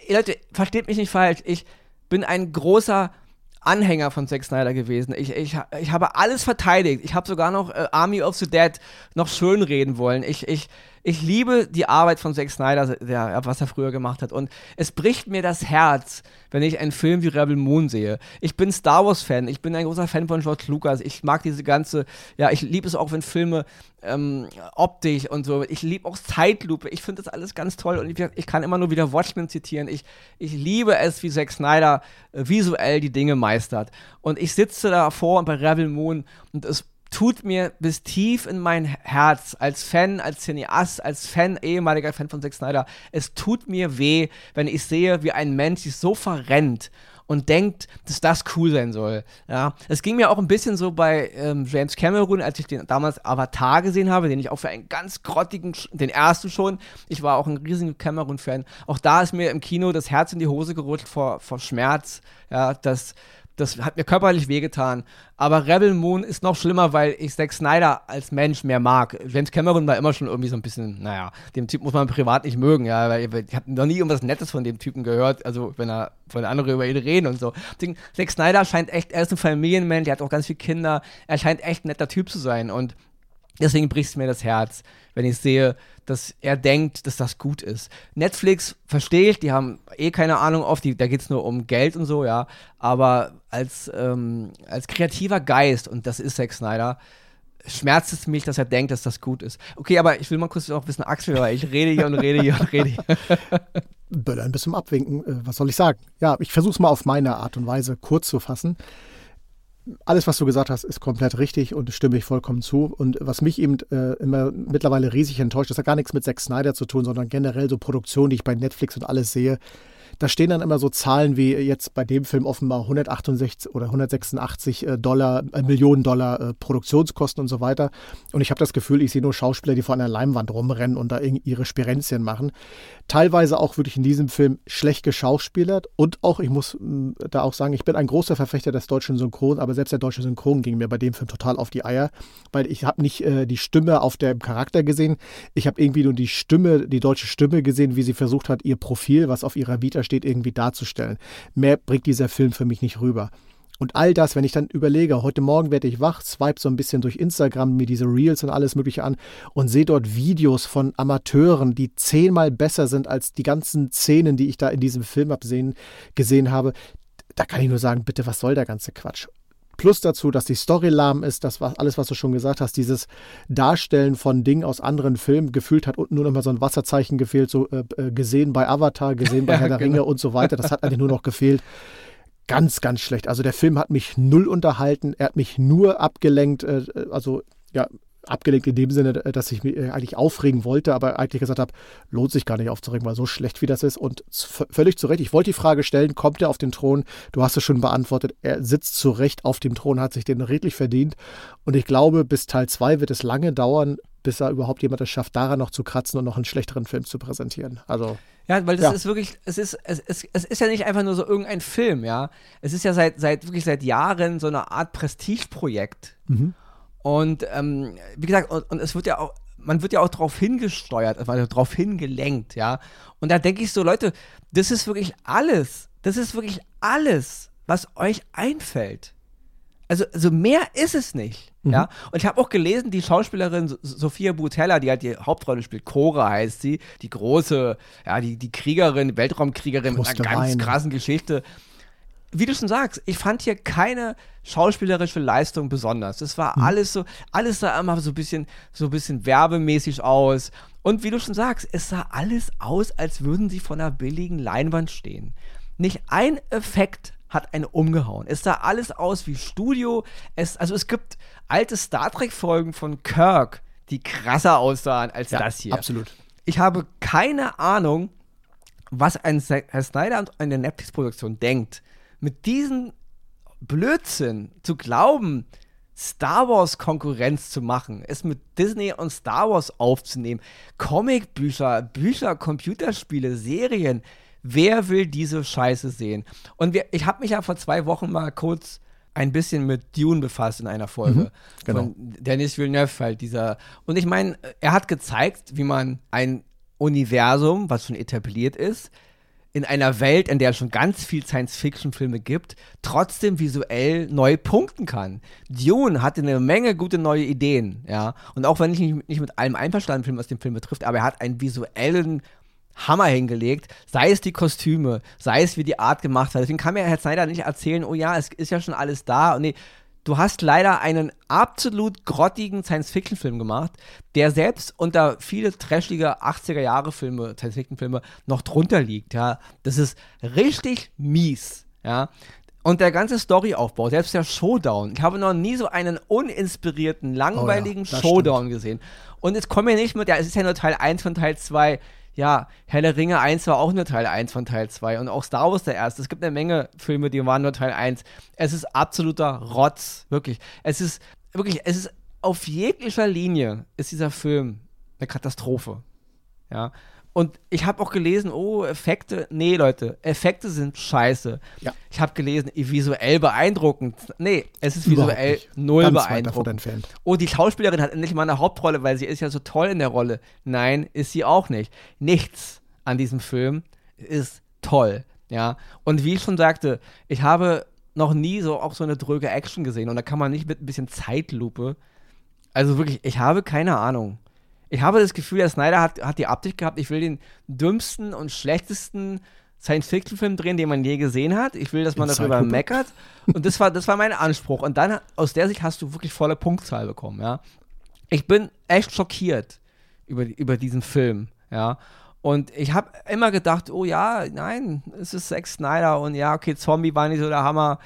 Leute, versteht mich nicht falsch. Ich bin ein großer Anhänger von Zack Snyder gewesen. Ich, ich, ich habe alles verteidigt. Ich habe sogar noch äh, Army of the Dead noch schönreden wollen. Ich, ich, ich liebe die Arbeit von Zack Snyder, der, was er früher gemacht hat. Und es bricht mir das Herz, wenn ich einen Film wie Rebel Moon sehe. Ich bin Star Wars-Fan, ich bin ein großer Fan von George Lucas. Ich mag diese ganze, ja, ich liebe es auch, wenn Filme ähm, optisch und so. Ich liebe auch Zeitlupe. Ich finde das alles ganz toll und ich, ich, kann immer nur wieder Watchmen zitieren. Ich, ich liebe es, wie Zack Snyder äh, visuell die Dinge meistert. Und ich sitze davor bei Rebel Moon und es tut mir bis tief in mein Herz als Fan, als Cineast, als Fan, ehemaliger Fan von Zack Snyder, es tut mir weh, wenn ich sehe, wie ein Mensch sich so verrennt und denkt, dass das cool sein soll. Ja, es ging mir auch ein bisschen so bei ähm, James Cameron, als ich den damals Avatar gesehen habe, den ich auch für einen ganz grottigen, den ersten schon. Ich war auch ein riesiger Cameron-Fan. Auch da ist mir im Kino das Herz in die Hose gerutscht vor, vor Schmerz. Ja, dass das hat mir körperlich wehgetan. Aber Rebel Moon ist noch schlimmer, weil ich Zack Snyder als Mensch mehr mag. James Cameron war immer schon irgendwie so ein bisschen, naja, dem Typ muss man privat nicht mögen, ja, weil ich habe noch nie irgendwas Nettes von dem Typen gehört, also wenn er, wenn andere über ihn reden und so. Deswegen, Zack Snyder scheint echt, er ist ein Familienmensch, der hat auch ganz viele Kinder, er scheint echt ein netter Typ zu sein und deswegen bricht mir das Herz, wenn ich sehe, dass er denkt, dass das gut ist. Netflix verstehe ich, die haben eh keine Ahnung oft, die, da geht es nur um Geld und so, ja. Aber als, ähm, als kreativer Geist, und das ist Zack Snyder, schmerzt es mich, dass er denkt, dass das gut ist. Okay, aber ich will mal kurz auch wissen, Axel, weil ich rede hier und rede hier und rede hier. Böller ein bisschen abwinken. Äh, was soll ich sagen? Ja, ich versuche es mal auf meine Art und Weise kurz zu fassen alles, was du gesagt hast, ist komplett richtig und stimme ich vollkommen zu. Und was mich eben äh, immer mittlerweile riesig enttäuscht, das hat gar nichts mit Zack Snyder zu tun, sondern generell so Produktionen, die ich bei Netflix und alles sehe, da stehen dann immer so Zahlen wie jetzt bei dem Film offenbar 168 oder 186 äh, Dollar, äh, Millionen Dollar äh, Produktionskosten und so weiter. Und ich habe das Gefühl, ich sehe nur Schauspieler, die vor einer Leinwand rumrennen und da ihre Spirenzien machen. Teilweise auch wirklich in diesem Film schlecht geschauspielert und auch, ich muss mh, da auch sagen, ich bin ein großer Verfechter des deutschen Synchron, aber selbst der deutsche Synchron ging mir bei dem Film total auf die Eier, weil ich habe nicht äh, die Stimme auf dem Charakter gesehen, ich habe irgendwie nur die Stimme, die deutsche Stimme gesehen, wie sie versucht hat, ihr Profil, was auf ihrer Vita steht, irgendwie darzustellen. Mehr bringt dieser Film für mich nicht rüber. Und all das, wenn ich dann überlege, heute Morgen werde ich wach, swipe so ein bisschen durch Instagram mir diese Reels und alles Mögliche an und sehe dort Videos von Amateuren, die zehnmal besser sind als die ganzen Szenen, die ich da in diesem Film absehen, gesehen habe. Da kann ich nur sagen, bitte, was soll der ganze Quatsch? Plus dazu, dass die Story lahm ist, das war alles, was du schon gesagt hast, dieses Darstellen von Dingen aus anderen Filmen, gefühlt hat unten nur noch mal so ein Wasserzeichen gefehlt, so äh, äh gesehen bei Avatar, gesehen bei Herr der genau. Ringe und so weiter. Das hat eigentlich nur noch gefehlt. Ganz, ganz schlecht. Also der Film hat mich null unterhalten, er hat mich nur abgelenkt, äh, also ja, abgelenkt in dem Sinne, dass ich mich äh, eigentlich aufregen wollte, aber eigentlich gesagt habe, lohnt sich gar nicht aufzuregen, weil so schlecht wie das ist. Und völlig zu Recht. Ich wollte die Frage stellen, kommt er auf den Thron? Du hast es schon beantwortet. Er sitzt zu Recht auf dem Thron, hat sich den redlich verdient. Und ich glaube, bis Teil 2 wird es lange dauern, bis er überhaupt jemand es schafft, daran noch zu kratzen und noch einen schlechteren Film zu präsentieren. Also. Ja, weil das ja. ist wirklich, es ist, es, es, es ist ja nicht einfach nur so irgendein Film, ja. Es ist ja seit, seit wirklich seit Jahren so eine Art Prestigeprojekt. Mhm. Und ähm, wie gesagt, und, und, es wird ja auch, man wird ja auch darauf hingesteuert, also darauf hingelenkt, ja. Und da denke ich so, Leute, das ist wirklich alles, das ist wirklich alles, was euch einfällt. Also, also mehr ist es nicht. Mhm. Ja? Und ich habe auch gelesen, die Schauspielerin Sophia Butella, die halt die Hauptrolle spielt, Cora heißt sie, die große, ja, die, die Kriegerin, Weltraumkriegerin mit einer ganz krassen Geschichte wie du schon sagst, ich fand hier keine schauspielerische Leistung besonders. Das war mhm. alles so, alles sah immer so ein bisschen, so ein bisschen werbemäßig aus. Und wie du schon sagst, es sah alles aus, als würden sie von einer billigen Leinwand stehen. Nicht ein Effekt hat einen umgehauen. Es sah alles aus wie Studio. Es, also es gibt alte Star Trek-Folgen von Kirk, die krasser aussahen als ja, das hier. Absolut. Ich habe keine Ahnung, was ein Herr Snyder und eine Netflix-Produktion denkt mit diesem Blödsinn zu glauben, Star Wars Konkurrenz zu machen, es mit Disney und Star Wars aufzunehmen, Comicbücher, Bücher, Computerspiele, Serien, wer will diese Scheiße sehen? Und wir, ich habe mich ja vor zwei Wochen mal kurz ein bisschen mit Dune befasst in einer Folge. Mhm, genau. Von Dennis Villeneuve halt dieser. Und ich meine, er hat gezeigt, wie man ein Universum, was schon etabliert ist, in einer Welt, in der es schon ganz viel Science-Fiction-Filme gibt, trotzdem visuell neu punkten kann. Dune hatte eine Menge gute neue Ideen, ja. Und auch wenn ich nicht, mit allem einverstanden bin, was den Film betrifft, aber er hat einen visuellen Hammer hingelegt, sei es die Kostüme, sei es wie die Art gemacht hat. Deswegen kann mir Herr Snyder nicht erzählen, oh ja, es ist ja schon alles da. Und nee, du hast leider einen absolut grottigen Science-Fiction-Film gemacht, der selbst unter viele trashige 80er-Jahre-Filme, Science-Fiction-Filme noch drunter liegt. Ja, das ist richtig mies. Ja, und der ganze Storyaufbau, selbst der Showdown. Ich habe noch nie so einen uninspirierten, langweiligen oh ja, Showdown stimmt. gesehen. Und jetzt kommen wir nicht mit, ja, es ist ja nur Teil 1 von Teil 2 ja, Helle Ringe 1 war auch nur Teil 1 von Teil 2 und auch Star Wars der erste. Es gibt eine Menge Filme, die waren nur Teil 1. Es ist absoluter Rotz, wirklich. Es ist wirklich, es ist auf jeglicher Linie ist dieser Film eine Katastrophe. Ja. Und ich habe auch gelesen, oh, Effekte. Nee, Leute, Effekte sind scheiße. Ja. Ich habe gelesen, visuell beeindruckend. Nee, es ist visuell null Ganz beeindruckend. Oh, die Schauspielerin hat endlich mal eine Hauptrolle, weil sie ist ja so toll in der Rolle. Nein, ist sie auch nicht. Nichts an diesem Film ist toll. Ja. Und wie ich schon sagte, ich habe noch nie so auch so eine dröge Action gesehen. Und da kann man nicht mit ein bisschen Zeitlupe. Also wirklich, ich habe keine Ahnung ich habe das Gefühl, der Snyder hat, hat die Absicht gehabt, ich will den dümmsten und schlechtesten Science-Fiction-Film drehen, den man je gesehen hat. Ich will, dass man darüber meckert. Und das war, das war mein Anspruch. Und dann, aus der Sicht, hast du wirklich volle Punktzahl bekommen, ja. Ich bin echt schockiert über, über diesen Film, ja. Und ich habe immer gedacht, oh ja, nein, es ist Zack Snyder und ja, okay, Zombie war nicht so der Hammer.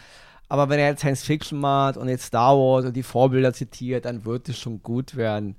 Aber wenn er jetzt Science Fiction macht und jetzt Star Wars und die Vorbilder zitiert, dann wird es schon gut werden.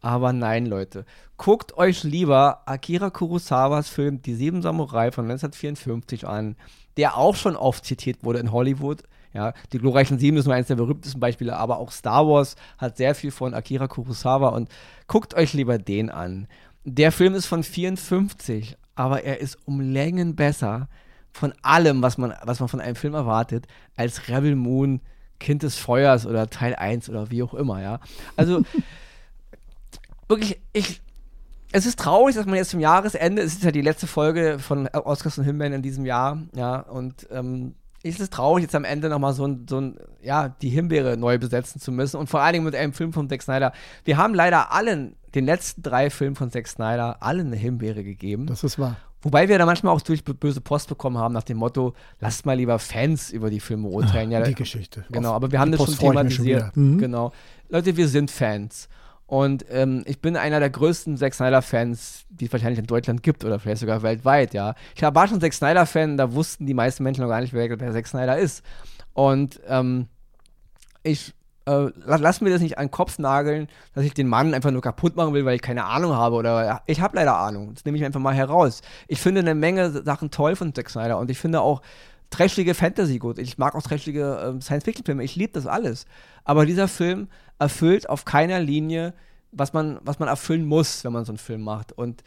Aber nein, Leute. Guckt euch lieber Akira Kurosawas Film Die Sieben Samurai von 1954 an, der auch schon oft zitiert wurde in Hollywood. Ja, die glorreichen Sieben ist nur eines der berühmtesten Beispiele, aber auch Star Wars hat sehr viel von Akira Kurosawa und guckt euch lieber den an. Der Film ist von 54, aber er ist um Längen besser von allem, was man, was man von einem Film erwartet, als Rebel Moon, Kind des Feuers oder Teil 1 oder wie auch immer, ja. Also wirklich, ich, es ist traurig, dass man jetzt zum Jahresende, es ist ja die letzte Folge von Oscars und Himbeeren in diesem Jahr, ja, und ähm, es ist traurig, jetzt am Ende nochmal so ein, so ein, ja, die Himbeere neu besetzen zu müssen und vor allen Dingen mit einem Film von Zack Snyder. Wir haben leider allen den letzten drei Filmen von Zack Snyder alle eine Himbeere gegeben. Das ist wahr. Wobei wir da manchmal auch durch böse Post bekommen haben nach dem Motto, lasst mal lieber Fans über die Filme urteilen. Ja, die Geschichte. Genau, aber wir haben das schon schon thematisiert. wieder. Mhm. Genau. Leute, wir sind Fans. Und ähm, ich bin einer der größten Zack Snyder-Fans, die es wahrscheinlich in Deutschland gibt oder vielleicht sogar weltweit, ja. Ich war schon Zack Snyder-Fan, da wussten die meisten Menschen noch gar nicht, wer, wer Zack Snyder ist. Und ähm, ich äh, la- lass mir das nicht an den Kopf nageln, dass ich den Mann einfach nur kaputt machen will, weil ich keine Ahnung habe oder ich habe leider Ahnung. Das nehme ich einfach mal heraus. Ich finde eine Menge Sachen toll von Zack Snyder und ich finde auch trashige Fantasy gut. Ich mag auch trashige ähm, Science-Fiction-Filme. Ich liebe das alles. Aber dieser Film erfüllt auf keiner Linie, was man, was man erfüllen muss, wenn man so einen Film macht. Und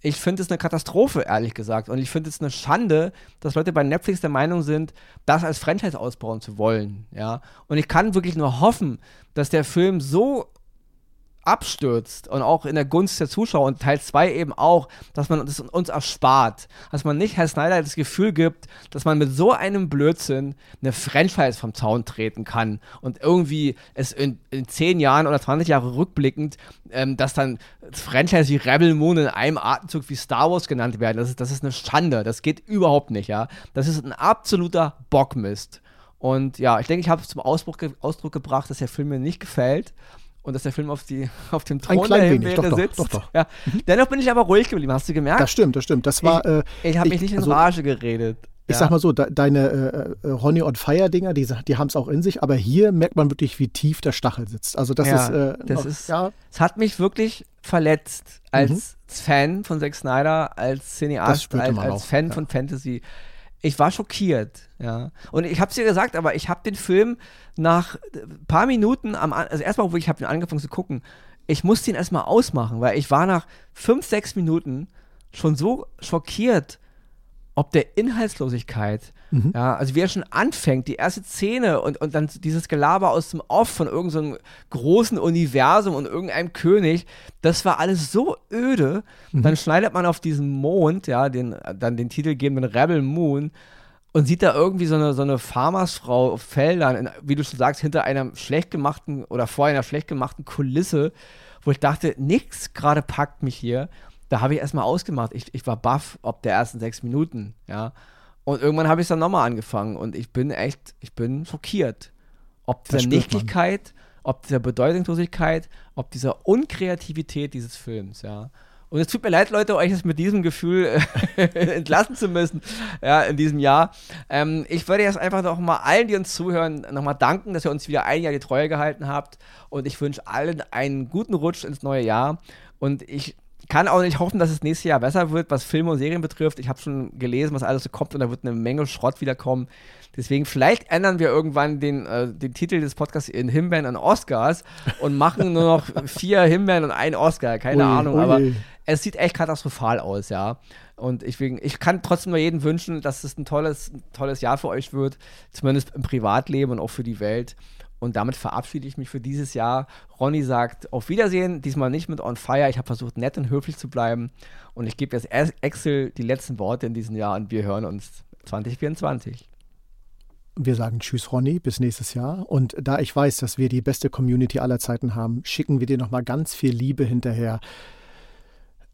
ich finde es eine Katastrophe, ehrlich gesagt. Und ich finde es eine Schande, dass Leute bei Netflix der Meinung sind, das als Franchise ausbauen zu wollen. Ja? Und ich kann wirklich nur hoffen, dass der Film so abstürzt und auch in der Gunst der Zuschauer und Teil 2 eben auch, dass man das uns erspart. Dass man nicht Herr Snyder das Gefühl gibt, dass man mit so einem Blödsinn eine Franchise vom Zaun treten kann und irgendwie es in, in 10 Jahren oder 20 Jahre rückblickend, ähm, dass dann Franchise wie Rebel Moon in einem Atemzug wie Star Wars genannt werden. Das ist, das ist eine Schande. Das geht überhaupt nicht, ja. Das ist ein absoluter Bockmist. Und ja, ich denke, ich habe es zum Ausbruch Ausdruck gebracht, dass der Film mir nicht gefällt und dass der Film auf, die, auf dem Thron der Himbeere doch, sitzt. doch, doch. Ja. Dennoch bin ich aber ruhig geblieben, hast du gemerkt? Das stimmt, das stimmt. Das war. äh, ich habe mich nicht in also, Rage geredet. Ich sag mal so, de deine äh, äh, Honey on Fire Dinger, die, die haben es auch in sich, aber hier merkt man wirklich, wie tief der Stachel sitzt. Also das Ja, ist, äh, das noch- ist- ja, Es hat mich wirklich verletzt als Fan von Zack Snyder, als Cineast, als, als auch, Fan ja. von Fantasy. Ich war schockiert, ja. Und ich habe es dir gesagt, aber ich habe den Film nach ein paar Minuten am, also erstmal, wo ich habe den angefangen zu gucken, ich musste ihn erstmal ausmachen, weil ich war nach fünf, sechs Minuten schon so schockiert, ob der Inhaltslosigkeit, ja, also wie er schon anfängt, die erste Szene und, und dann dieses Gelaber aus dem Off von irgendeinem großen Universum und irgendeinem König, das war alles so öde. Dann schneidet man auf diesen Mond, ja, den, dann den titelgebenden Rebel Moon und sieht da irgendwie so eine, so eine Farmersfrau auf Feldern, in, wie du schon sagst, hinter einer schlecht gemachten oder vor einer schlecht gemachten Kulisse, wo ich dachte, nix gerade packt mich hier. Da habe ich erstmal ausgemacht. Ich, ich war baff ob der ersten sechs Minuten, ja. Und irgendwann habe ich es dann nochmal angefangen und ich bin echt, ich bin schockiert. Ob dieser. Nichtigkeit, ob dieser Bedeutungslosigkeit, ob dieser Unkreativität dieses Films, ja. Und es tut mir leid, Leute, euch jetzt mit diesem Gefühl entlassen zu müssen, ja, in diesem Jahr. Ähm, ich würde jetzt einfach noch mal allen, die uns zuhören, nochmal danken, dass ihr uns wieder ein Jahr die Treue gehalten habt. Und ich wünsche allen einen guten Rutsch ins neue Jahr. Und ich kann auch nicht hoffen, dass es nächstes Jahr besser wird, was Filme und Serien betrifft. Ich habe schon gelesen, was alles so kommt und da wird eine Menge Schrott wiederkommen. Deswegen, vielleicht ändern wir irgendwann den, äh, den Titel des Podcasts in Himbeeren und Oscars und machen nur noch vier Himbeeren und einen Oscar. Keine Ui, Ahnung, ui. aber es sieht echt katastrophal aus, ja. Und ich, ich kann trotzdem nur jedem wünschen, dass es ein tolles, ein tolles Jahr für euch wird, zumindest im Privatleben und auch für die Welt. Und damit verabschiede ich mich für dieses Jahr. Ronny sagt auf Wiedersehen, diesmal nicht mit On Fire. Ich habe versucht, nett und höflich zu bleiben. Und ich gebe jetzt Excel die letzten Worte in diesem Jahr und wir hören uns 2024. Wir sagen Tschüss, Ronny, bis nächstes Jahr. Und da ich weiß, dass wir die beste Community aller Zeiten haben, schicken wir dir nochmal ganz viel Liebe hinterher.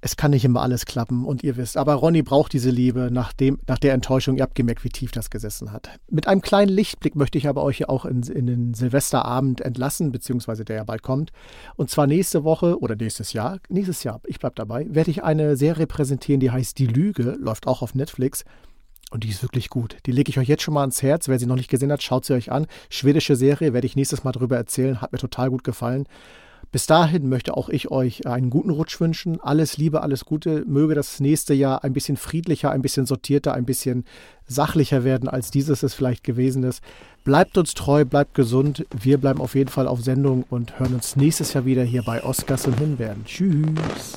Es kann nicht immer alles klappen und ihr wisst, aber Ronny braucht diese Liebe nach, dem, nach der Enttäuschung. Ihr habt gemerkt, wie tief das gesessen hat. Mit einem kleinen Lichtblick möchte ich aber euch ja auch in, in den Silvesterabend entlassen, beziehungsweise der ja bald kommt. Und zwar nächste Woche oder nächstes Jahr, nächstes Jahr, ich bleib dabei, werde ich eine Serie präsentieren, die heißt Die Lüge, läuft auch auf Netflix. Und die ist wirklich gut. Die lege ich euch jetzt schon mal ans Herz. Wer sie noch nicht gesehen hat, schaut sie euch an. Schwedische Serie, werde ich nächstes Mal drüber erzählen. Hat mir total gut gefallen. Bis dahin möchte auch ich euch einen guten Rutsch wünschen. Alles Liebe, alles Gute. Möge das nächste Jahr ein bisschen friedlicher, ein bisschen sortierter, ein bisschen sachlicher werden, als dieses es vielleicht gewesen ist. Bleibt uns treu, bleibt gesund. Wir bleiben auf jeden Fall auf Sendung und hören uns nächstes Jahr wieder hier bei Oscars und Hinbeeren. Tschüss.